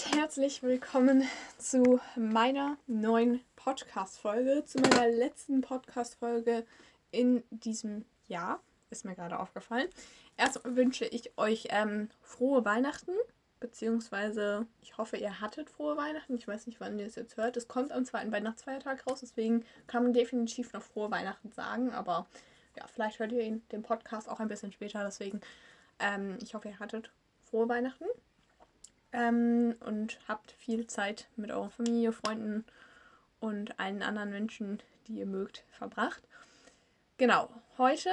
und herzlich willkommen zu meiner neuen Podcast-Folge, zu meiner letzten Podcast-Folge in diesem Jahr. Ist mir gerade aufgefallen. Erstmal wünsche ich euch ähm, frohe Weihnachten, beziehungsweise ich hoffe, ihr hattet frohe Weihnachten. Ich weiß nicht, wann ihr es jetzt hört. Es kommt am zweiten Weihnachtsfeiertag raus, deswegen kann man definitiv noch frohe Weihnachten sagen, aber ja, vielleicht hört ihr den Podcast auch ein bisschen später, deswegen ähm, ich hoffe, ihr hattet frohe Weihnachten ähm, und habt viel Zeit mit eurer Familie, Freunden und allen anderen Menschen, die ihr mögt, verbracht. Genau, heute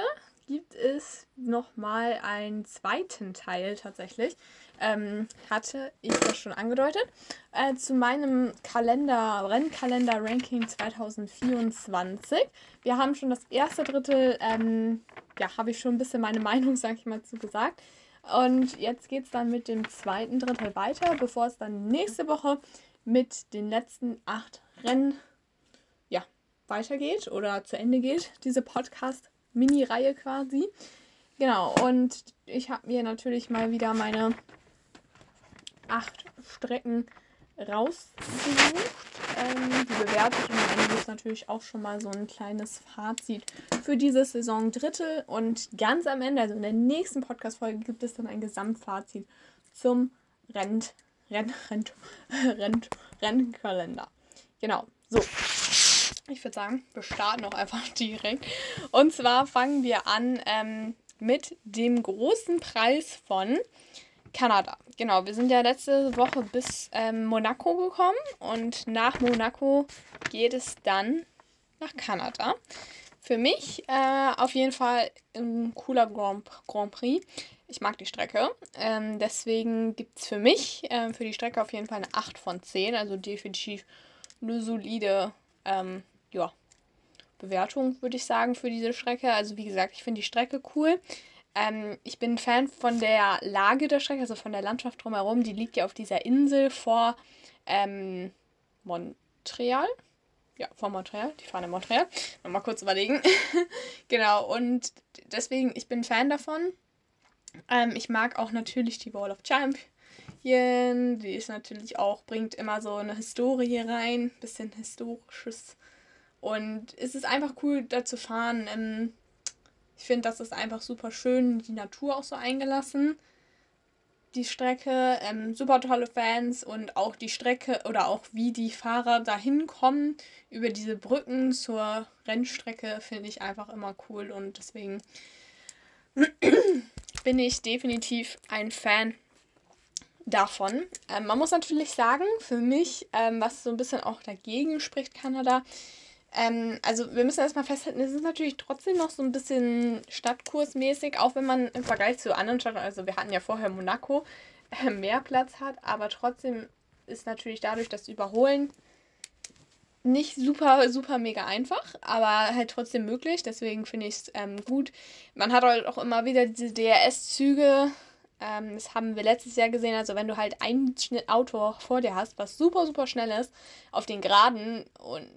gibt es nochmal einen zweiten Teil tatsächlich. Ähm, hatte ich das schon angedeutet. Äh, zu meinem Kalender, Rennkalender-Ranking 2024. Wir haben schon das erste Drittel, ähm, ja, habe ich schon ein bisschen meine Meinung, sag ich mal, zu gesagt. Und jetzt geht es dann mit dem zweiten Drittel weiter, bevor es dann nächste Woche mit den letzten acht Rennen ja, weitergeht oder zu Ende geht, diese Podcast-Mini-Reihe quasi. Genau, und ich habe mir natürlich mal wieder meine acht Strecken rausgesucht ähm, die bewertet und am Ende ist natürlich auch schon mal so ein kleines Fazit für diese Saison Drittel und ganz am Ende, also in der nächsten Podcast-Folge, gibt es dann ein Gesamtfazit zum Rent, Rent, Rent, Rent, Rennkalender. Genau, so. Ich würde sagen, wir starten auch einfach direkt. Und zwar fangen wir an ähm, mit dem großen Preis von Kanada. Genau, wir sind ja letzte Woche bis ähm, Monaco gekommen und nach Monaco geht es dann nach Kanada. Für mich äh, auf jeden Fall ein cooler Grand, Grand Prix. Ich mag die Strecke. Ähm, deswegen gibt es für mich, äh, für die Strecke auf jeden Fall eine 8 von 10. Also definitiv eine solide ähm, ja, Bewertung, würde ich sagen, für diese Strecke. Also wie gesagt, ich finde die Strecke cool. Ähm, ich bin Fan von der Lage der Strecke, also von der Landschaft drumherum. Die liegt ja auf dieser Insel vor ähm, Montreal. Ja, vor Montreal. Die fahren in Montreal. Nochmal kurz überlegen. genau, und deswegen, ich bin Fan davon. Ähm, ich mag auch natürlich die Wall of Champions. Die ist natürlich auch, bringt immer so eine Historie rein, bisschen historisches. Und es ist einfach cool, da zu fahren. Ich finde, das ist einfach super schön, die Natur auch so eingelassen. Die Strecke, ähm, super tolle Fans und auch die Strecke oder auch wie die Fahrer dahin kommen über diese Brücken zur Rennstrecke finde ich einfach immer cool und deswegen bin ich definitiv ein Fan davon. Ähm, man muss natürlich sagen, für mich, ähm, was so ein bisschen auch dagegen spricht, Kanada, ähm, also wir müssen erstmal festhalten, es ist natürlich trotzdem noch so ein bisschen Stadtkursmäßig, auch wenn man im Vergleich zu anderen Städten, also wir hatten ja vorher Monaco, äh, mehr Platz hat, aber trotzdem ist natürlich dadurch das Überholen nicht super, super mega einfach, aber halt trotzdem möglich. Deswegen finde ich es ähm, gut. Man hat halt auch immer wieder diese DRS-Züge. Ähm, das haben wir letztes Jahr gesehen. Also, wenn du halt ein Auto vor dir hast, was super, super schnell ist, auf den Geraden und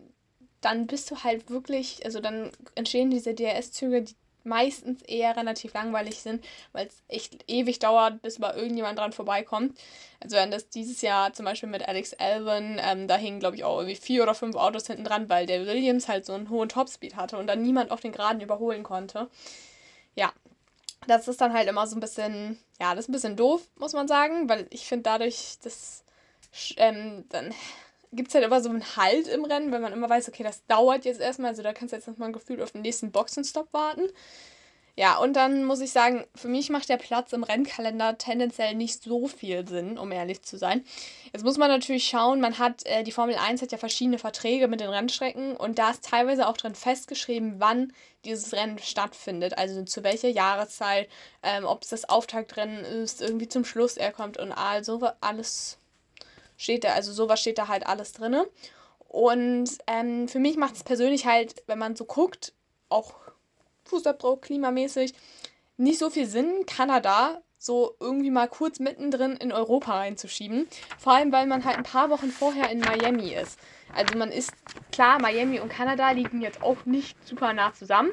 dann bist du halt wirklich, also dann entstehen diese DRS-Züge, die meistens eher relativ langweilig sind, weil es echt ewig dauert, bis mal irgendjemand dran vorbeikommt. Also wenn das dieses Jahr zum Beispiel mit Alex Alvin, ähm, da hingen glaube ich auch irgendwie vier oder fünf Autos hinten dran, weil der Williams halt so einen hohen Topspeed hatte und dann niemand auf den Geraden überholen konnte. Ja, das ist dann halt immer so ein bisschen, ja, das ist ein bisschen doof, muss man sagen, weil ich finde dadurch, dass ähm, dann gibt es halt immer so einen Halt im Rennen, weil man immer weiß, okay, das dauert jetzt erstmal, also da kannst du jetzt nochmal ein Gefühl auf den nächsten Boxenstopp warten. Ja, und dann muss ich sagen, für mich macht der Platz im Rennkalender tendenziell nicht so viel Sinn, um ehrlich zu sein. Jetzt muss man natürlich schauen, man hat, äh, die Formel 1 hat ja verschiedene Verträge mit den Rennstrecken und da ist teilweise auch drin festgeschrieben, wann dieses Rennen stattfindet, also zu welcher Jahreszeit, ähm, ob es das Auftaktrennen ist, irgendwie zum Schluss er kommt und all so alles steht da, also sowas steht da halt alles drin. Und ähm, für mich macht es persönlich halt, wenn man so guckt, auch Fußabdruck, klimamäßig, nicht so viel Sinn, Kanada so irgendwie mal kurz mittendrin in Europa reinzuschieben. Vor allem, weil man halt ein paar Wochen vorher in Miami ist. Also man ist, klar, Miami und Kanada liegen jetzt auch nicht super nah zusammen.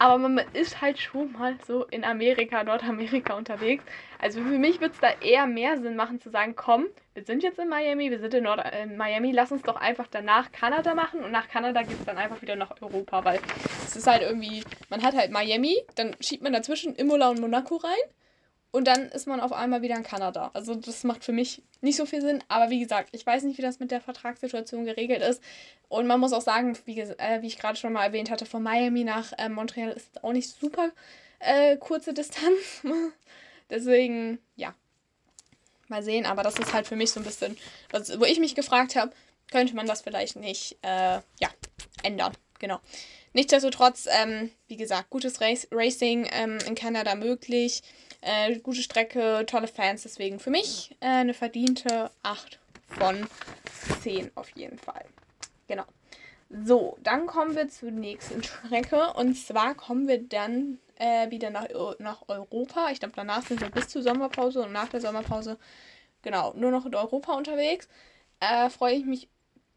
Aber man ist halt schon mal so in Amerika, Nordamerika unterwegs. Also für mich wird es da eher mehr Sinn machen zu sagen, komm, wir sind jetzt in Miami, wir sind in, Nord in Miami, lass uns doch einfach danach Kanada machen und nach Kanada geht es dann einfach wieder nach Europa, weil es ist halt irgendwie, man hat halt Miami, dann schiebt man dazwischen Imola und Monaco rein und dann ist man auf einmal wieder in Kanada. Also das macht für mich nicht so viel Sinn. Aber wie gesagt, ich weiß nicht, wie das mit der Vertragssituation geregelt ist. Und man muss auch sagen, wie, äh, wie ich gerade schon mal erwähnt hatte, von Miami nach äh, Montreal ist auch nicht super äh, kurze Distanz. Deswegen, ja. Mal sehen. Aber das ist halt für mich so ein bisschen, was, wo ich mich gefragt habe, könnte man das vielleicht nicht, äh, ja, ändern. Genau. Nichtsdestotrotz, ähm, wie gesagt, gutes Race Racing ähm, in Kanada möglich. Äh, gute Strecke, tolle Fans, deswegen für mich äh, eine verdiente 8 von 10 auf jeden Fall. Genau. So, dann kommen wir zur nächsten Strecke. Und zwar kommen wir dann äh, wieder nach, nach Europa. Ich glaube, danach sind wir bis zur Sommerpause und nach der Sommerpause, genau, nur noch in Europa unterwegs. Äh, Freue ich mich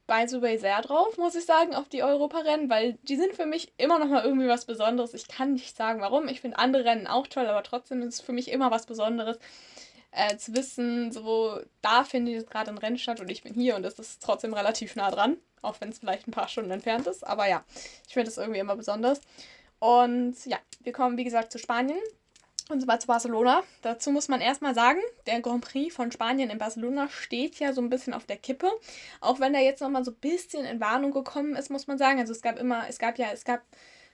by the way sehr drauf, muss ich sagen, auf die Europarennen, weil die sind für mich immer noch mal irgendwie was Besonderes. Ich kann nicht sagen, warum. Ich finde andere Rennen auch toll, aber trotzdem ist es für mich immer was Besonderes. Äh, zu wissen, so da findet jetzt gerade ein Rennen statt und ich bin hier und es ist trotzdem relativ nah dran, auch wenn es vielleicht ein paar Stunden entfernt ist. Aber ja, ich finde es irgendwie immer besonders. Und ja, wir kommen wie gesagt zu Spanien. Und zwar zu Barcelona. Dazu muss man erstmal sagen, der Grand Prix von Spanien in Barcelona steht ja so ein bisschen auf der Kippe. Auch wenn er jetzt nochmal so ein bisschen in Warnung gekommen ist, muss man sagen. Also es gab immer, es gab ja, es gab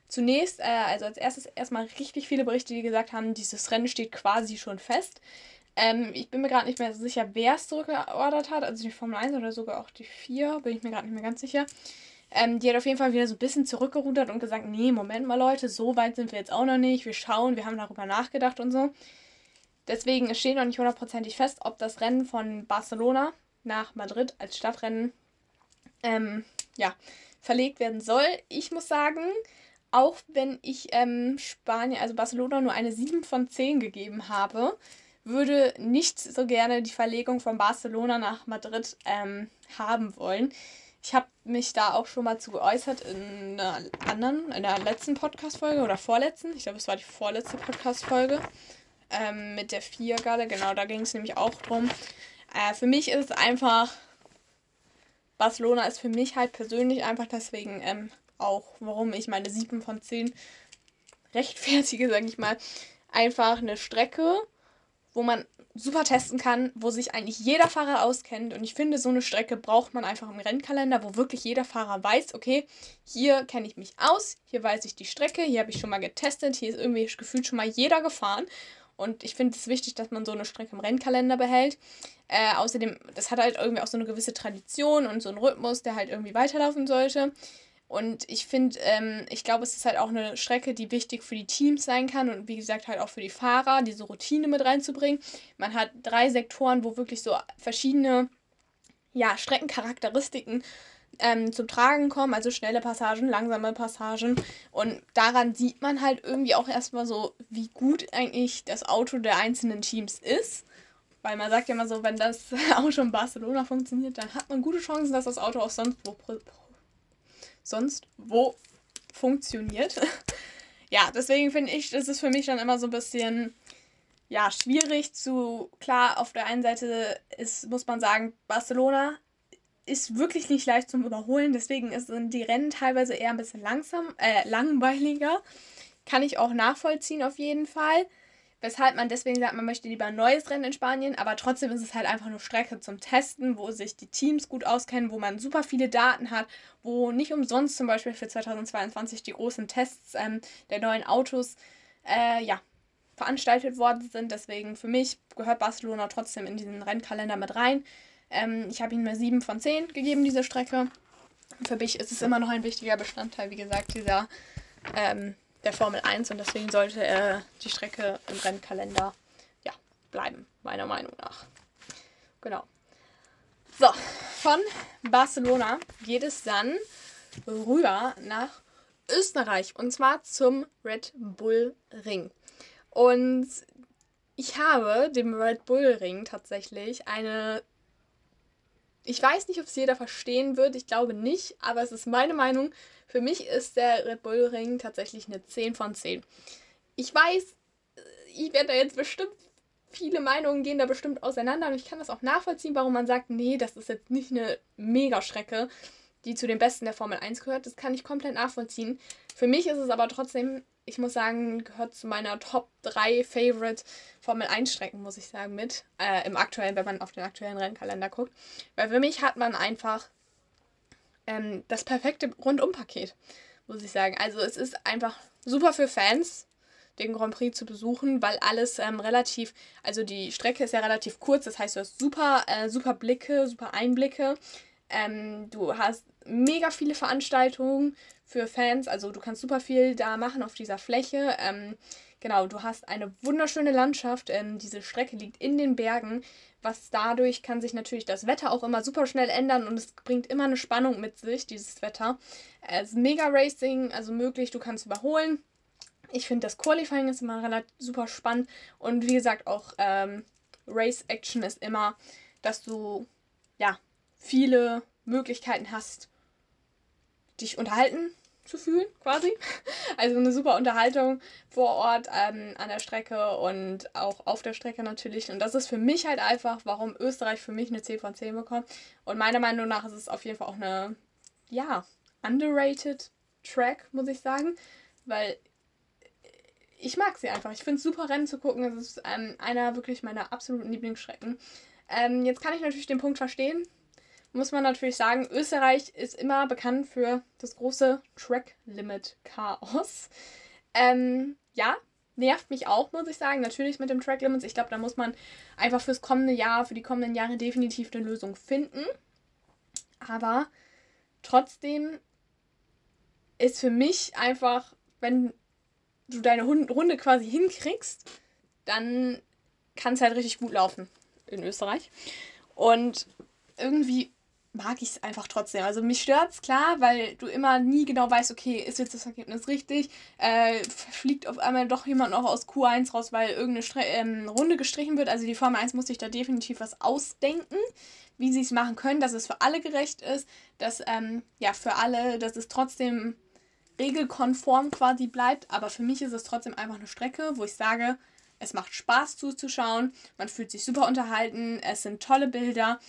zunächst, äh, also als erstes erstmal richtig viele Berichte, die gesagt haben, dieses Rennen steht quasi schon fest. Ähm, ich bin mir gerade nicht mehr sicher, wer es zurückgeordert hat, also die Formel 1 oder sogar auch die 4, bin ich mir gerade nicht mehr ganz sicher. Ähm, die hat auf jeden Fall wieder so ein bisschen zurückgerudert und gesagt, nee, Moment mal Leute, so weit sind wir jetzt auch noch nicht. Wir schauen, wir haben darüber nachgedacht und so. Deswegen, es steht noch nicht hundertprozentig fest, ob das Rennen von Barcelona nach Madrid als Stadtrennen ähm, ja, verlegt werden soll. Ich muss sagen, auch wenn ich ähm, Spanien, also Barcelona, nur eine 7 von 10 gegeben habe, würde nicht so gerne die Verlegung von Barcelona nach Madrid ähm, haben wollen. Ich habe mich da auch schon mal zu geäußert in einer anderen, in der letzten Podcast-Folge oder vorletzten. Ich glaube, es war die vorletzte Podcast-Folge ähm, mit der Viergarde. Genau, da ging es nämlich auch drum. Äh, für mich ist es einfach, Barcelona ist für mich halt persönlich einfach deswegen ähm, auch, warum ich meine 7 von 10 rechtfertige, sage ich mal. Einfach eine Strecke, wo man super testen kann, wo sich eigentlich jeder Fahrer auskennt. Und ich finde, so eine Strecke braucht man einfach im Rennkalender, wo wirklich jeder Fahrer weiß, okay, hier kenne ich mich aus, hier weiß ich die Strecke, hier habe ich schon mal getestet, hier ist irgendwie gefühlt schon mal jeder gefahren. Und ich finde es wichtig, dass man so eine Strecke im Rennkalender behält. Äh, außerdem, das hat halt irgendwie auch so eine gewisse Tradition und so einen Rhythmus, der halt irgendwie weiterlaufen sollte. Und ich finde, ähm, ich glaube, es ist halt auch eine Strecke, die wichtig für die Teams sein kann und wie gesagt halt auch für die Fahrer, diese Routine mit reinzubringen. Man hat drei Sektoren, wo wirklich so verschiedene ja, Streckencharakteristiken ähm, zum Tragen kommen, also schnelle Passagen, langsame Passagen. Und daran sieht man halt irgendwie auch erstmal so, wie gut eigentlich das Auto der einzelnen Teams ist. Weil man sagt ja immer so, wenn das Auto in Barcelona funktioniert, dann hat man gute Chancen, dass das Auto auch sonst wo sonst wo funktioniert. ja, deswegen finde ich, das ist für mich dann immer so ein bisschen ja, schwierig zu, klar, auf der einen Seite ist, muss man sagen, Barcelona ist wirklich nicht leicht zum Überholen, deswegen sind die Rennen teilweise eher ein bisschen langsam, äh, langweiliger. Kann ich auch nachvollziehen auf jeden Fall. Weshalb man deswegen sagt, man möchte lieber ein neues Rennen in Spanien, aber trotzdem ist es halt einfach eine Strecke zum Testen, wo sich die Teams gut auskennen, wo man super viele Daten hat, wo nicht umsonst zum Beispiel für 2022 die großen Tests ähm, der neuen Autos äh, ja, veranstaltet worden sind. Deswegen für mich gehört Barcelona trotzdem in diesen Rennkalender mit rein. Ähm, ich habe ihm eine 7 von 10 gegeben, diese Strecke. Für mich ist es immer noch ein wichtiger Bestandteil, wie gesagt, dieser ähm, der Formel 1 und deswegen sollte er die Strecke im Rennkalender ja, bleiben, meiner Meinung nach. Genau. So, von Barcelona geht es dann rüber nach Österreich und zwar zum Red Bull Ring. Und ich habe dem Red Bull Ring tatsächlich eine Ich weiß nicht, ob es jeder verstehen wird. Ich glaube nicht, aber es ist meine Meinung. Für mich ist der Red Bull Ring tatsächlich eine 10 von 10. Ich weiß, ich werde da jetzt bestimmt viele Meinungen gehen da bestimmt auseinander und ich kann das auch nachvollziehen, warum man sagt, nee, das ist jetzt nicht eine Mega-Strecke, die zu den besten der Formel 1 gehört. Das kann ich komplett nachvollziehen. Für mich ist es aber trotzdem, ich muss sagen, gehört zu meiner Top 3 Favorite Formel 1 Strecken, muss ich sagen, mit. Äh, Im aktuellen, wenn man auf den aktuellen Rennkalender guckt. Weil für mich hat man einfach ähm, das perfekte Rundumpaket, muss ich sagen. Also es ist einfach super für Fans, den Grand Prix zu besuchen, weil alles ähm, relativ, also die Strecke ist ja relativ kurz, das heißt, du hast super, äh, super Blicke, super Einblicke. Ähm, du hast mega viele Veranstaltungen für Fans, also du kannst super viel da machen auf dieser Fläche. Ähm, genau, du hast eine wunderschöne Landschaft. Ähm, diese Strecke liegt in den Bergen, was dadurch kann sich natürlich das Wetter auch immer super schnell ändern und es bringt immer eine Spannung mit sich, dieses Wetter. Es ist mega Racing, also möglich, du kannst überholen. Ich finde das Qualifying ist immer relativ super spannend und wie gesagt auch ähm, Race Action ist immer, dass du ja viele Möglichkeiten hast, dich unterhalten zu fühlen, quasi. Also eine super Unterhaltung vor Ort ähm, an der Strecke und auch auf der Strecke natürlich. Und das ist für mich halt einfach, warum Österreich für mich eine 10 von 10 bekommt. Und meiner Meinung nach ist es auf jeden Fall auch eine, ja, underrated Track, muss ich sagen. Weil ich mag sie einfach. Ich finde es super, Rennen zu gucken. Es ist ähm, einer wirklich meiner absoluten Lieblingsstrecken. Ähm, jetzt kann ich natürlich den Punkt verstehen. Muss man natürlich sagen, Österreich ist immer bekannt für das große Track-Limit-Chaos. Ähm, ja, nervt mich auch, muss ich sagen. Natürlich mit dem Track Limits. Ich glaube, da muss man einfach fürs kommende Jahr, für die kommenden Jahre definitiv eine Lösung finden. Aber trotzdem ist für mich einfach, wenn du deine Runde quasi hinkriegst, dann kann es halt richtig gut laufen in Österreich. Und irgendwie mag ich es einfach trotzdem. Also mich stört es klar, weil du immer nie genau weißt, okay, ist jetzt das Ergebnis richtig? Äh, fliegt auf einmal doch jemand noch aus Q1 raus, weil irgendeine Stre ähm, Runde gestrichen wird. Also die Formel 1 muss sich da definitiv was ausdenken, wie sie es machen können, dass es für alle gerecht ist, dass ähm, ja für alle, dass es trotzdem regelkonform quasi bleibt. Aber für mich ist es trotzdem einfach eine Strecke, wo ich sage, es macht Spaß zuzuschauen, man fühlt sich super unterhalten, es sind tolle Bilder.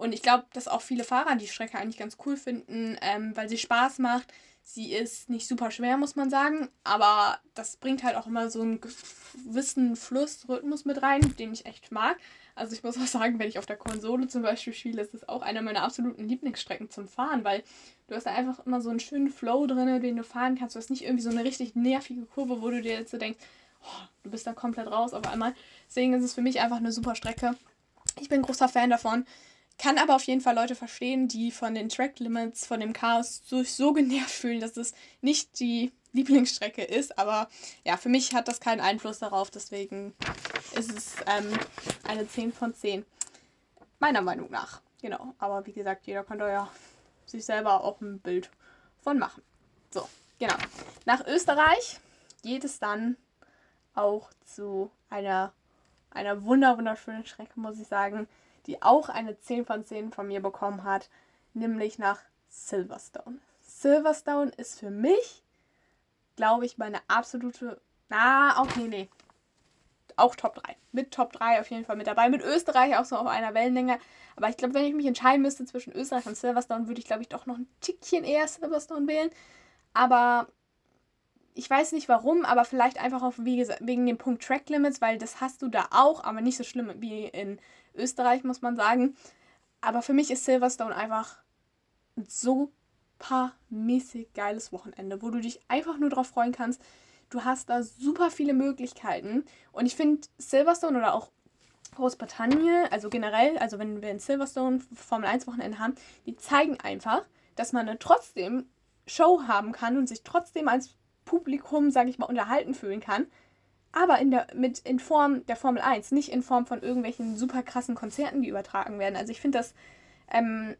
Und ich glaube, dass auch viele Fahrer die Strecke eigentlich ganz cool finden, ähm, weil sie Spaß macht. Sie ist nicht super schwer, muss man sagen, aber das bringt halt auch immer so einen gewissen Flussrhythmus mit rein, den ich echt mag. Also ich muss auch sagen, wenn ich auf der Konsole zum Beispiel spiele, ist das auch eine meiner absoluten Lieblingsstrecken zum Fahren, weil du hast da einfach immer so einen schönen Flow drin, den du fahren kannst. Du hast nicht irgendwie so eine richtig nervige Kurve, wo du dir jetzt so denkst, oh, du bist da komplett raus auf einmal. Deswegen ist es für mich einfach eine super Strecke. Ich bin großer Fan davon. Kann aber auf jeden Fall Leute verstehen, die von den Track Limits, von dem Chaos so, so genervt fühlen, dass es nicht die Lieblingsstrecke ist. Aber ja, für mich hat das keinen Einfluss darauf. Deswegen ist es ähm, eine 10 von 10. Meiner Meinung nach. Genau. Aber wie gesagt, jeder kann da ja sich selber auch ein Bild von machen. So, genau. Nach Österreich geht es dann auch zu einer, einer wunder wunderschönen Strecke, muss ich sagen, die auch eine 10 von 10 von mir bekommen hat, nämlich nach Silverstone. Silverstone ist für mich glaube ich, meine absolute. Na, okay, nee. Auch Top 3. Mit Top 3 auf jeden Fall mit dabei. Mit Österreich auch so auf einer Wellenlänge. Aber ich glaube, wenn ich mich entscheiden müsste zwischen Österreich und Silverstone, würde ich, glaube ich, doch noch ein Tickchen eher Silverstone wählen. Aber ich weiß nicht warum, aber vielleicht einfach auch wegen dem Punkt Track Limits, weil das hast du da auch, aber nicht so schlimm wie in Österreich, muss man sagen. Aber für mich ist Silverstone einfach so supermäßig geiles Wochenende, wo du dich einfach nur drauf freuen kannst. Du hast da super viele Möglichkeiten. Und ich finde Silverstone oder auch Großbritannien, also generell, also wenn wir in Silverstone Formel 1 Wochenende haben, die zeigen einfach, dass man trotzdem Show haben kann und sich trotzdem als Publikum, sage ich mal, unterhalten fühlen kann. Aber in, der, mit, in Form der Formel 1, nicht in Form von irgendwelchen super krassen Konzerten, die übertragen werden. Also ich finde das ähm,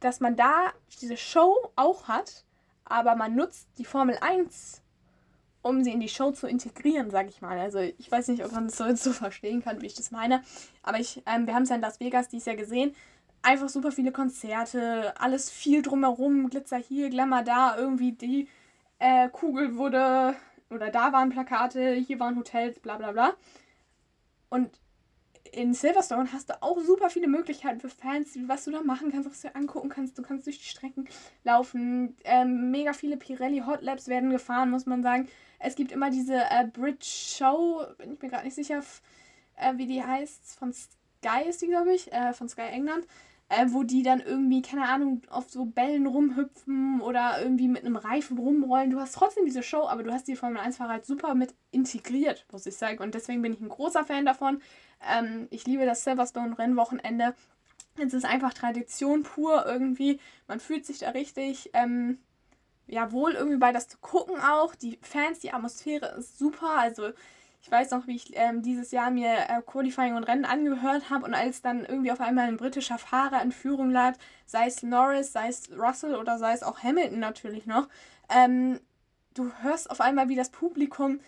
dass man da diese Show auch hat, aber man nutzt die Formel 1, um sie in die Show zu integrieren, sag ich mal. Also ich weiß nicht, ob man das so, so verstehen kann, wie ich das meine. Aber ich, ähm, wir haben es ja in Las Vegas dieses Jahr gesehen. einfach super viele Konzerte, alles viel drumherum, Glitzer hier, Glamour da, irgendwie die äh, Kugel wurde, oder da waren Plakate, hier waren Hotels, bla bla bla. Und in Silverstone hast du auch super viele Möglichkeiten für Fans, was du da machen kannst, was du angucken kannst. Du kannst durch die Strecken laufen. Ähm, mega viele Pirelli Hot Labs werden gefahren, muss man sagen. Es gibt immer diese äh, Bridge Show, bin ich mir gerade nicht sicher, äh, wie die heißt. Von Sky ist die, glaube ich, äh, von Sky England. Äh, wo die dann irgendwie, keine Ahnung, auf so Bällen rumhüpfen oder irgendwie mit einem Reifen rumrollen. Du hast trotzdem diese Show, aber du hast die Formel 1-Fahrer halt super mit integriert, muss ich sagen. Und deswegen bin ich ein großer Fan davon. Ähm, ich liebe das Silverstone-Rennwochenende. Es ist einfach Tradition pur irgendwie. Man fühlt sich da richtig ähm, ja, wohl irgendwie bei das zu gucken auch. Die Fans, die Atmosphäre ist super. Also ich weiß noch, wie ich ähm, dieses Jahr mir äh, Qualifying und Rennen angehört habe und als dann irgendwie auf einmal ein britischer Fahrer in Führung lag, sei es Norris, sei es Russell oder sei es auch Hamilton natürlich noch, ähm, du hörst auf einmal, wie das Publikum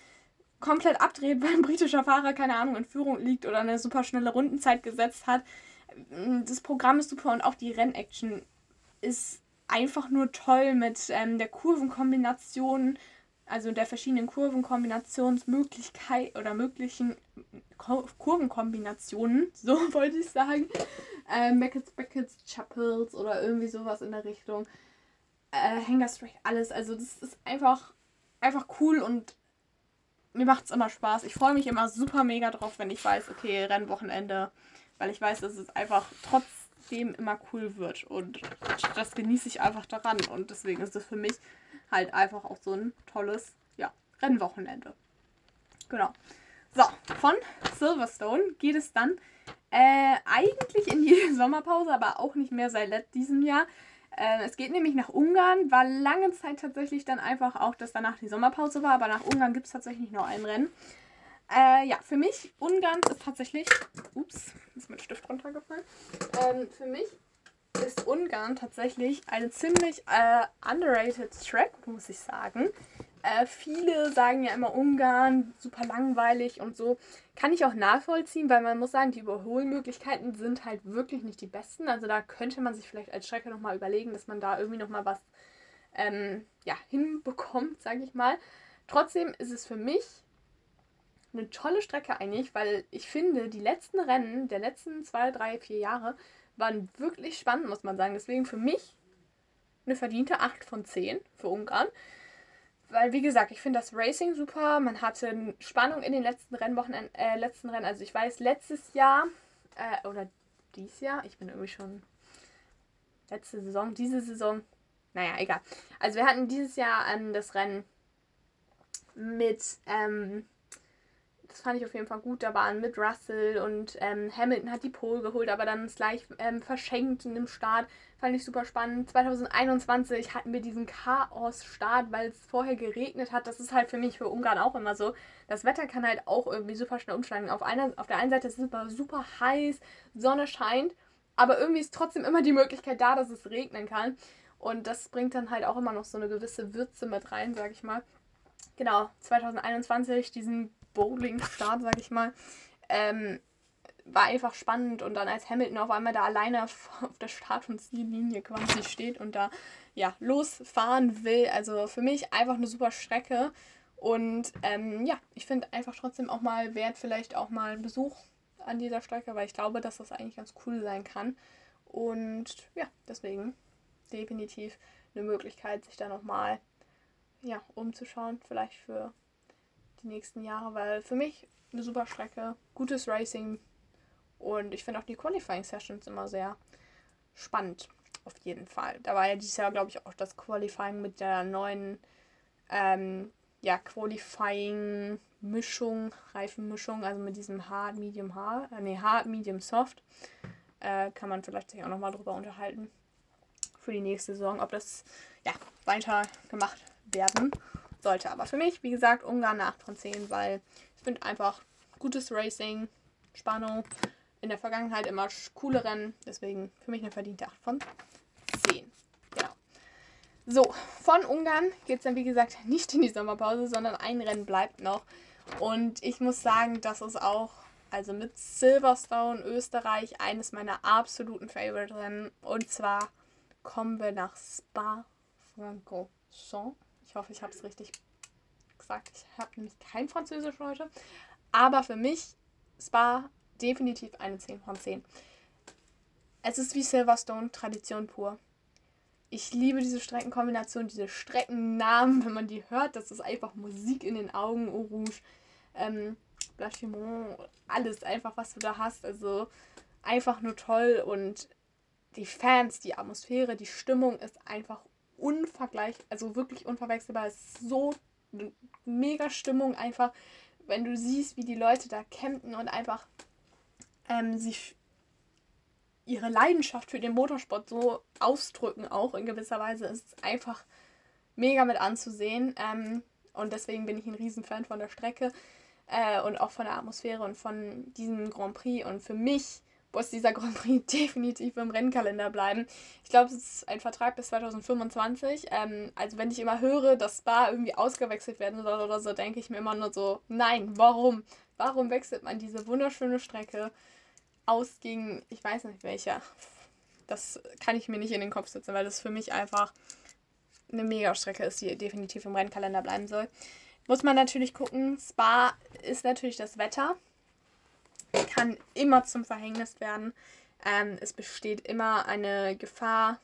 komplett abdreht, weil ein britischer Fahrer, keine Ahnung, in Führung liegt oder eine super schnelle Rundenzeit gesetzt hat. Das Programm ist super und auch die Rennaction ist einfach nur toll mit ähm, der Kurvenkombination, also der verschiedenen Kurvenkombinationsmöglichkeit oder möglichen Kurvenkombinationen, so wollte ich sagen. Ähm, Beckets, Beckets, Chapels oder irgendwie sowas in der Richtung. Äh, Hangerstrike, alles. Also das ist einfach, einfach cool und mir macht es immer Spaß. Ich freue mich immer super mega drauf, wenn ich weiß, okay, Rennwochenende, weil ich weiß, dass es einfach trotzdem immer cool wird und das genieße ich einfach daran und deswegen ist es für mich halt einfach auch so ein tolles ja, Rennwochenende. Genau. So, von Silverstone geht es dann äh, eigentlich in die Sommerpause, aber auch nicht mehr seit diesem Jahr. Äh, es geht nämlich nach Ungarn, war lange Zeit tatsächlich dann einfach auch, dass danach die Sommerpause war, aber nach Ungarn gibt es tatsächlich noch ein Rennen. Äh, ja, für mich, Ungarn ist tatsächlich. Ups, ist mein Stift runtergefallen. Ähm, für mich ist Ungarn tatsächlich eine ziemlich äh, underrated Track, muss ich sagen. Äh, viele sagen ja immer Ungarn, super langweilig und so. Kann ich auch nachvollziehen, weil man muss sagen, die Überholmöglichkeiten sind halt wirklich nicht die besten. Also da könnte man sich vielleicht als Strecke nochmal überlegen, dass man da irgendwie nochmal was ähm, ja, hinbekommt, sage ich mal. Trotzdem ist es für mich eine tolle Strecke eigentlich, weil ich finde, die letzten Rennen der letzten zwei, drei, vier Jahre waren wirklich spannend, muss man sagen. Deswegen für mich eine verdiente 8 von 10 für Ungarn. Weil, wie gesagt, ich finde das Racing super. Man hatte Spannung in den letzten Rennwochen, äh, letzten Rennen. Also ich weiß, letztes Jahr, äh, oder dieses Jahr, ich bin irgendwie schon letzte Saison, diese Saison, naja, egal. Also wir hatten dieses Jahr ähm, das Rennen mit ähm, das fand ich auf jeden Fall gut. Da waren mit Russell und ähm, Hamilton hat die Pole geholt, aber dann ist gleich ähm, verschenkt in dem Start. Fand ich super spannend. 2021 hatten wir diesen Chaos-Start, weil es vorher geregnet hat. Das ist halt für mich für Ungarn auch immer so. Das Wetter kann halt auch irgendwie super schnell umschlagen. Auf, einer, auf der einen Seite ist es super, super heiß, Sonne scheint, aber irgendwie ist trotzdem immer die Möglichkeit da, dass es regnen kann. Und das bringt dann halt auch immer noch so eine gewisse Würze mit rein, sag ich mal. Genau, 2021 diesen Bowling-Start, sag ich mal. Ähm, war einfach spannend und dann als Hamilton auf einmal da alleine auf der Start- und Ziellinie quasi steht und da ja losfahren will. Also für mich einfach eine super Strecke und ähm, ja, ich finde einfach trotzdem auch mal wert, vielleicht auch mal einen Besuch an dieser Strecke, weil ich glaube, dass das eigentlich ganz cool sein kann. Und ja, deswegen definitiv eine Möglichkeit, sich da nochmal ja, umzuschauen, vielleicht für die nächsten Jahre, weil für mich eine super Strecke, gutes Racing und ich finde auch die Qualifying Sessions immer sehr spannend. Auf jeden Fall. Da war ja dieses Jahr, glaube ich, auch das Qualifying mit der neuen ähm, ja, Qualifying-Mischung, Reifenmischung, also mit diesem Hard, Medium, Hard, äh, nee, Hard, Medium, Soft. Äh, kann man vielleicht sich auch nochmal drüber unterhalten für die nächste Saison, ob das ja, weiter gemacht werden sollte. Aber für mich, wie gesagt, Ungarn 8 von 10, weil ich finde einfach gutes Racing, Spannung, in der Vergangenheit immer coole Rennen, deswegen für mich eine verdiente 8 von 10. Genau. So, von Ungarn geht es dann wie gesagt nicht in die Sommerpause, sondern ein Rennen bleibt noch. Und ich muss sagen, das ist auch also mit Silverstone, Österreich, eines meiner absoluten Favorite-Rennen. Und zwar kommen wir nach Spa-Francorchamps. Ich hoffe, ich habe es richtig gesagt. Ich habe nämlich kein Französisch heute. Aber für mich Spa definitiv eine 10 von 10. Es ist wie Silverstone, Tradition pur. Ich liebe diese Streckenkombination, diese Streckennamen, wenn man die hört. Das ist einfach Musik in den Augen. Eau Rouge, ähm, Blachimont, alles einfach, was du da hast. Also einfach nur toll und die Fans, die Atmosphäre, die Stimmung ist einfach unvergleichbar, also wirklich unverwechselbar. Es ist so eine mega Stimmung einfach, wenn du siehst, wie die Leute da campen und einfach ähm, sich ihre Leidenschaft für den Motorsport so ausdrücken, auch in gewisser Weise, ist einfach mega mit anzusehen. Ähm, und deswegen bin ich ein Riesenfan von der Strecke äh, und auch von der Atmosphäre und von diesem Grand Prix. Und für mich muss dieser Grand Prix definitiv im Rennkalender bleiben. Ich glaube, es ist ein Vertrag bis 2025. Ähm, also wenn ich immer höre, dass Spa irgendwie ausgewechselt werden soll oder so, denke ich mir immer nur so, nein, warum? Warum wechselt man diese wunderschöne Strecke aus gegen, ich weiß nicht welcher. Das kann ich mir nicht in den Kopf setzen, weil das für mich einfach eine Mega-Strecke ist, die definitiv im Rennkalender bleiben soll. Muss man natürlich gucken. Spa ist natürlich das Wetter kann immer zum Verhängnis werden. Ähm, es besteht immer eine Gefahr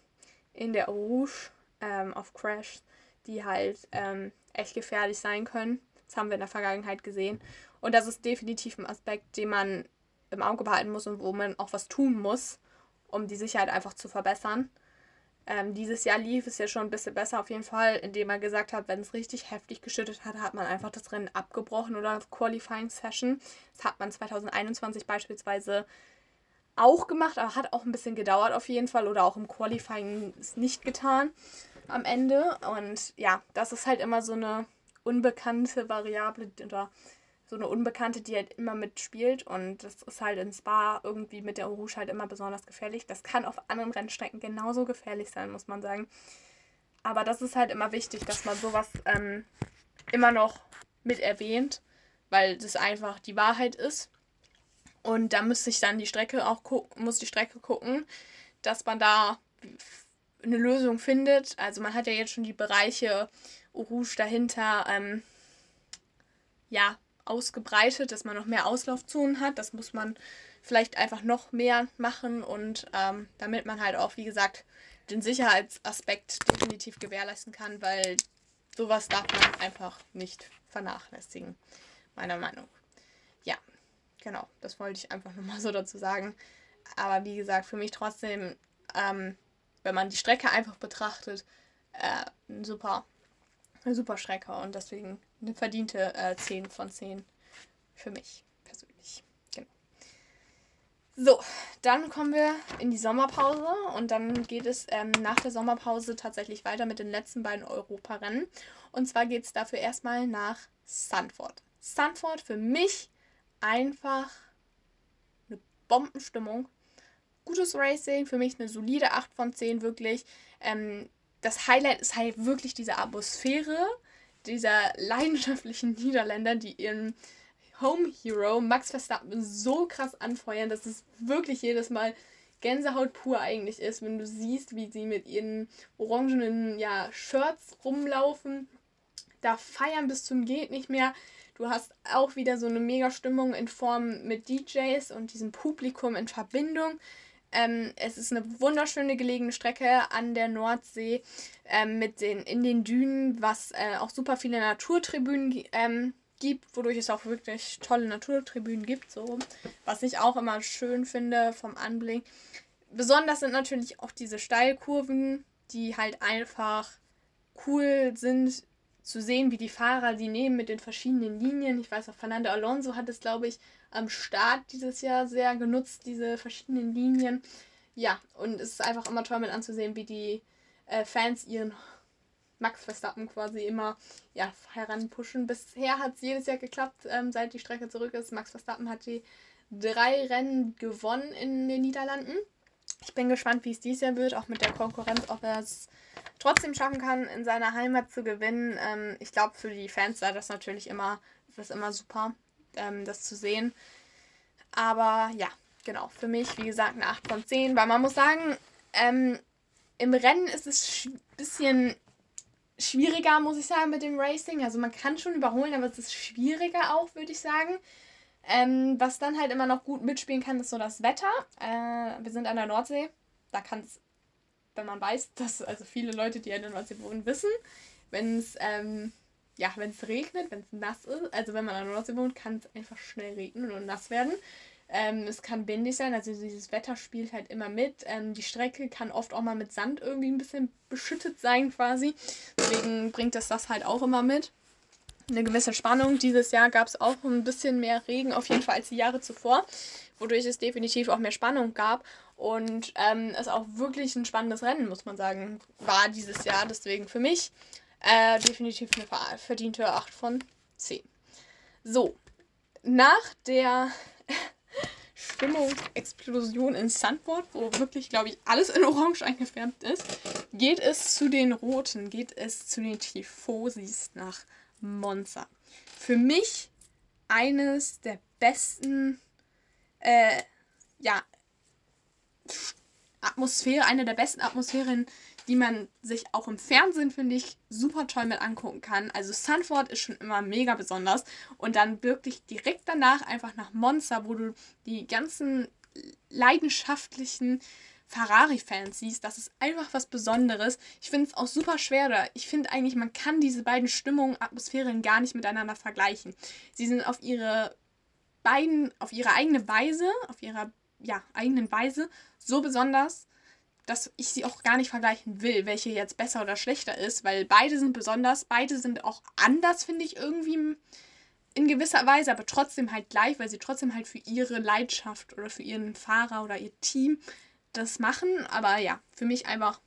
in der Rouge ähm, auf Crash, die halt ähm, echt gefährlich sein können. Das haben wir in der Vergangenheit gesehen. Und das ist definitiv ein Aspekt, den man im Auge behalten muss und wo man auch was tun muss, um die Sicherheit einfach zu verbessern. Ähm, dieses Jahr lief es ja schon ein bisschen besser auf jeden Fall, indem er gesagt hat, wenn es richtig heftig geschüttet hat, hat man einfach das Rennen abgebrochen oder Qualifying Session. Das hat man 2021 beispielsweise auch gemacht, aber hat auch ein bisschen gedauert auf jeden Fall oder auch im Qualifying es nicht getan am Ende. Und ja, das ist halt immer so eine unbekannte Variable oder so eine Unbekannte, die halt immer mitspielt. Und das ist halt in Spa irgendwie mit der Rouge halt immer besonders gefährlich. Das kann auf anderen Rennstrecken genauso gefährlich sein, muss man sagen. Aber das ist halt immer wichtig, dass man sowas ähm, immer noch mit erwähnt, weil das einfach die Wahrheit ist. Und da müsste ich dann die Strecke auch gucken, muss die Strecke gucken, dass man da eine Lösung findet. Also man hat ja jetzt schon die Bereiche Rouge dahinter, ähm, ja, ausgebreitet, dass man noch mehr Auslaufzonen hat. Das muss man vielleicht einfach noch mehr machen und ähm, damit man halt auch, wie gesagt, den Sicherheitsaspekt definitiv gewährleisten kann, weil sowas darf man einfach nicht vernachlässigen, meiner Meinung. Ja, genau, das wollte ich einfach nochmal so dazu sagen. Aber wie gesagt, für mich trotzdem, ähm, wenn man die Strecke einfach betrachtet, äh, super, eine super Strecke und deswegen eine verdiente äh, 10 von 10 für mich persönlich. Genau. So, dann kommen wir in die Sommerpause und dann geht es ähm, nach der Sommerpause tatsächlich weiter mit den letzten beiden Europarennen. Und zwar geht es dafür erstmal nach Sanford. Sanford für mich einfach eine Bombenstimmung. Gutes Racing, für mich eine solide 8 von 10 wirklich. Ähm, das Highlight ist halt wirklich diese Atmosphäre dieser leidenschaftlichen Niederländer, die ihren Home Hero Max Verstappen so krass anfeuern, dass es wirklich jedes Mal Gänsehaut pur eigentlich ist, wenn du siehst, wie sie mit ihren orangenen ja, Shirts rumlaufen, da feiern bis zum geht nicht mehr. Du hast auch wieder so eine mega Stimmung in Form mit DJs und diesem Publikum in Verbindung. Ähm, es ist eine wunderschöne gelegene Strecke an der Nordsee ähm, mit den, in den Dünen, was äh, auch super viele Naturtribünen ähm, gibt, wodurch es auch wirklich tolle Naturtribünen gibt, so was ich auch immer schön finde vom Anblick. Besonders sind natürlich auch diese Steilkurven, die halt einfach cool sind zu sehen, wie die Fahrer die nehmen mit den verschiedenen Linien. Ich weiß auch, Fernando Alonso hat es, glaube ich, am Start dieses Jahr sehr genutzt, diese verschiedenen Linien. Ja, und es ist einfach immer toll mit anzusehen, wie die äh, Fans ihren Max Verstappen quasi immer ja, heranpushen. Bisher hat es jedes Jahr geklappt, ähm, seit die Strecke zurück ist. Max Verstappen hat die drei Rennen gewonnen in den Niederlanden. Ich bin gespannt, wie es dieses Jahr wird, auch mit der Konkurrenz, ob er es trotzdem schaffen kann, in seiner Heimat zu gewinnen. Ähm, ich glaube, für die Fans sei das natürlich immer, das ist immer super, ähm, das zu sehen. Aber ja, genau, für mich, wie gesagt, eine 8 von 10, weil man muss sagen, ähm, im Rennen ist es ein bisschen schwieriger, muss ich sagen, mit dem Racing. Also man kann schon überholen, aber es ist schwieriger auch, würde ich sagen. Ähm, was dann halt immer noch gut mitspielen kann, ist so das Wetter. Äh, wir sind an der Nordsee. Da kann es, wenn man weiß, dass also viele Leute, die an der Nordsee wohnen, wissen, wenn es ähm, ja, wenn es regnet, wenn es nass ist, also wenn man an der Nordsee wohnt, kann es einfach schnell regnen und nass werden. Ähm, es kann windig sein, also dieses Wetter spielt halt immer mit. Ähm, die Strecke kann oft auch mal mit Sand irgendwie ein bisschen beschüttet sein quasi. Deswegen bringt es das halt auch immer mit. Eine gewisse Spannung. Dieses Jahr gab es auch ein bisschen mehr Regen auf jeden Fall als die Jahre zuvor, wodurch es definitiv auch mehr Spannung gab. Und ähm, es auch wirklich ein spannendes Rennen, muss man sagen, war dieses Jahr. Deswegen für mich äh, definitiv eine verdiente 8 von 10. So, nach der Stimmungsexplosion in Sandboard, wo wirklich, glaube ich, alles in Orange eingefärbt ist, geht es zu den Roten, geht es zu den Tifosis nach Monza. Für mich eines der besten, äh, ja, Atmosphäre, eine der besten Atmosphären, die man sich auch im Fernsehen, finde ich, super toll mit angucken kann. Also Sanford ist schon immer mega besonders. Und dann wirklich direkt danach einfach nach Monza, wo du die ganzen leidenschaftlichen Ferrari-Fans siehst, das ist einfach was Besonderes. Ich finde es auch super schwer. Da. Ich finde eigentlich, man kann diese beiden Stimmungen, Atmosphären gar nicht miteinander vergleichen. Sie sind auf ihre beiden, auf ihre eigene Weise, auf ihrer ja, eigenen Weise so besonders, dass ich sie auch gar nicht vergleichen will, welche jetzt besser oder schlechter ist, weil beide sind besonders, beide sind auch anders, finde ich irgendwie in gewisser Weise, aber trotzdem halt gleich, weil sie trotzdem halt für ihre Leidenschaft oder für ihren Fahrer oder ihr Team das machen. Aber ja, für mich einfach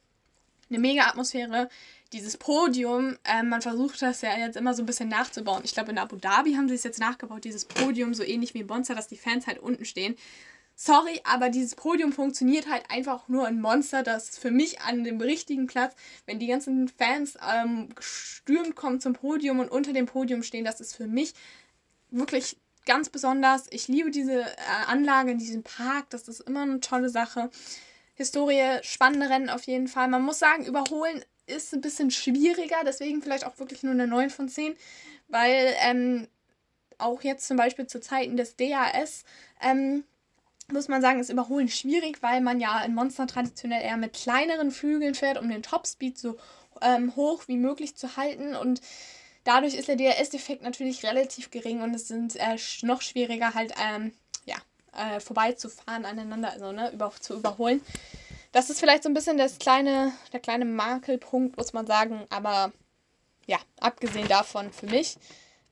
eine mega Atmosphäre. Dieses Podium, äh, man versucht das ja jetzt immer so ein bisschen nachzubauen. Ich glaube, in Abu Dhabi haben sie es jetzt nachgebaut, dieses Podium, so ähnlich wie in Bonza, dass die Fans halt unten stehen. Sorry, aber dieses Podium funktioniert halt einfach nur in Monster. Das ist für mich an dem richtigen Platz, wenn die ganzen Fans ähm, gestürmt kommen zum Podium und unter dem Podium stehen. Das ist für mich wirklich ganz besonders. Ich liebe diese äh, Anlage in diesem Park. Das ist immer eine tolle Sache. Historie, spannende Rennen auf jeden Fall. Man muss sagen, überholen ist ein bisschen schwieriger. Deswegen vielleicht auch wirklich nur eine 9 von 10. Weil ähm, auch jetzt zum Beispiel zu Zeiten des DAS ähm, muss man sagen, ist Überholen schwierig, weil man ja in Monster traditionell eher mit kleineren Flügeln fährt, um den Topspeed so ähm, hoch wie möglich zu halten. Und dadurch ist der DRS-Effekt natürlich relativ gering und es sind äh, noch schwieriger halt ähm, ja, äh, vorbeizufahren aneinander, also ne, über, zu überholen. Das ist vielleicht so ein bisschen das kleine, der kleine Makelpunkt, muss man sagen. Aber ja, abgesehen davon für mich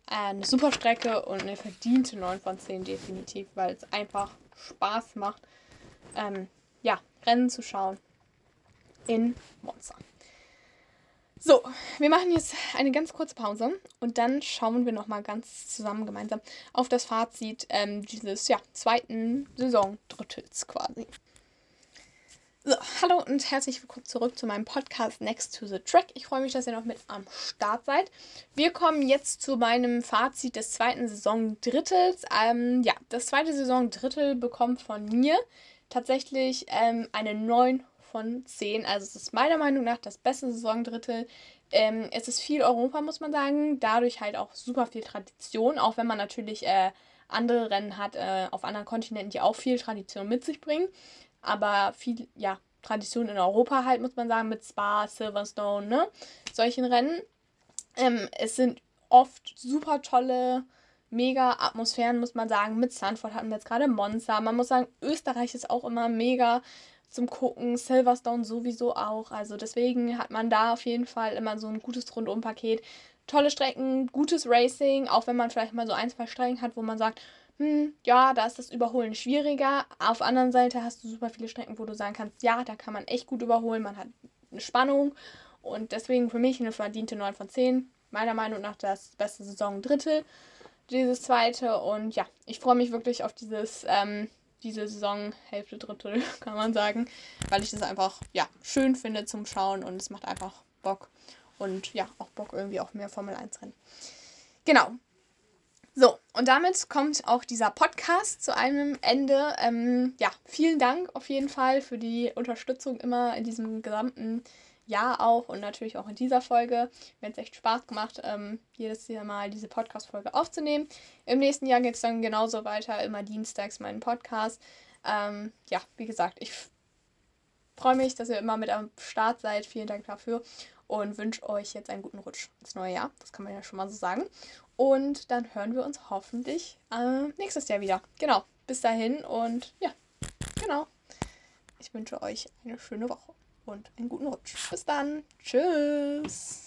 äh, eine super Strecke und eine verdiente 9 von 10 definitiv, weil es einfach Spaß macht, ähm, ja, Rennen zu schauen in Monza. So, wir machen jetzt eine ganz kurze Pause und dann schauen wir nochmal ganz zusammen gemeinsam auf das Fazit ähm, dieses ja, zweiten Saisondrittels quasi. So, hallo und herzlich willkommen zurück zu meinem Podcast Next to the Track. Ich freue mich, dass ihr noch mit am Start seid. Wir kommen jetzt zu meinem Fazit des zweiten Saisondrittels. Ähm, ja, das zweite Saisondrittel bekommt von mir tatsächlich ähm, eine 9 von 10. Also es ist meiner Meinung nach das beste Saisondrittel. Ähm, es ist viel Europa, muss man sagen. Dadurch halt auch super viel Tradition, auch wenn man natürlich äh, andere Rennen hat äh, auf anderen Kontinenten, die auch viel Tradition mit sich bringen aber viel, ja, Tradition in Europa halt, muss man sagen, mit Spa, Silverstone, ne? Solchen Rennen. Ähm, es sind oft super tolle, mega Atmosphären, muss man sagen. Mit Sanford hatten wir jetzt gerade Monza. Man muss sagen, Österreich ist auch immer mega zum Gucken. Silverstone sowieso auch. Also deswegen hat man da auf jeden Fall immer so ein gutes Rundumpaket. Tolle Strecken, gutes Racing, auch wenn man vielleicht mal so ein, zwei Strecken hat, wo man sagt, hm, ja, da ist das Überholen schwieriger. Auf der anderen Seite hast du super viele Strecken, wo du sagen kannst, ja, da kann man echt gut überholen, man hat eine Spannung. Und deswegen für mich eine verdiente 9 von 10. Meiner Meinung nach das beste Saison-Drittel, dieses zweite. Und ja, ich freue mich wirklich auf dieses, ähm, diese Saison, Hälfte, Drittel, kann man sagen. Weil ich das einfach, ja, schön finde zum Schauen und es macht einfach Bock. Und ja, auch Bock irgendwie auf mehr Formel 1 Rennen. Genau, So, und damit kommt auch dieser Podcast zu einem Ende. Ähm, ja, vielen Dank auf jeden Fall für die Unterstützung immer in diesem gesamten Jahr auch und natürlich auch in dieser Folge. Mir hat es echt Spaß gemacht, ähm, jedes Jahr mal diese Podcast-Folge aufzunehmen. Im nächsten Jahr geht es dann genauso weiter, immer dienstags meinen Podcast. Ähm, ja, wie gesagt, ich freue mich, dass ihr immer mit am Start seid. Vielen Dank dafür und wünsche euch jetzt einen guten Rutsch ins neue Jahr. Das kann man ja schon mal so sagen. Und dann hören wir uns hoffentlich äh, nächstes Jahr wieder. Genau. Bis dahin und ja, genau. Ich wünsche euch eine schöne Woche und einen guten Rutsch. Bis dann. Tschüss.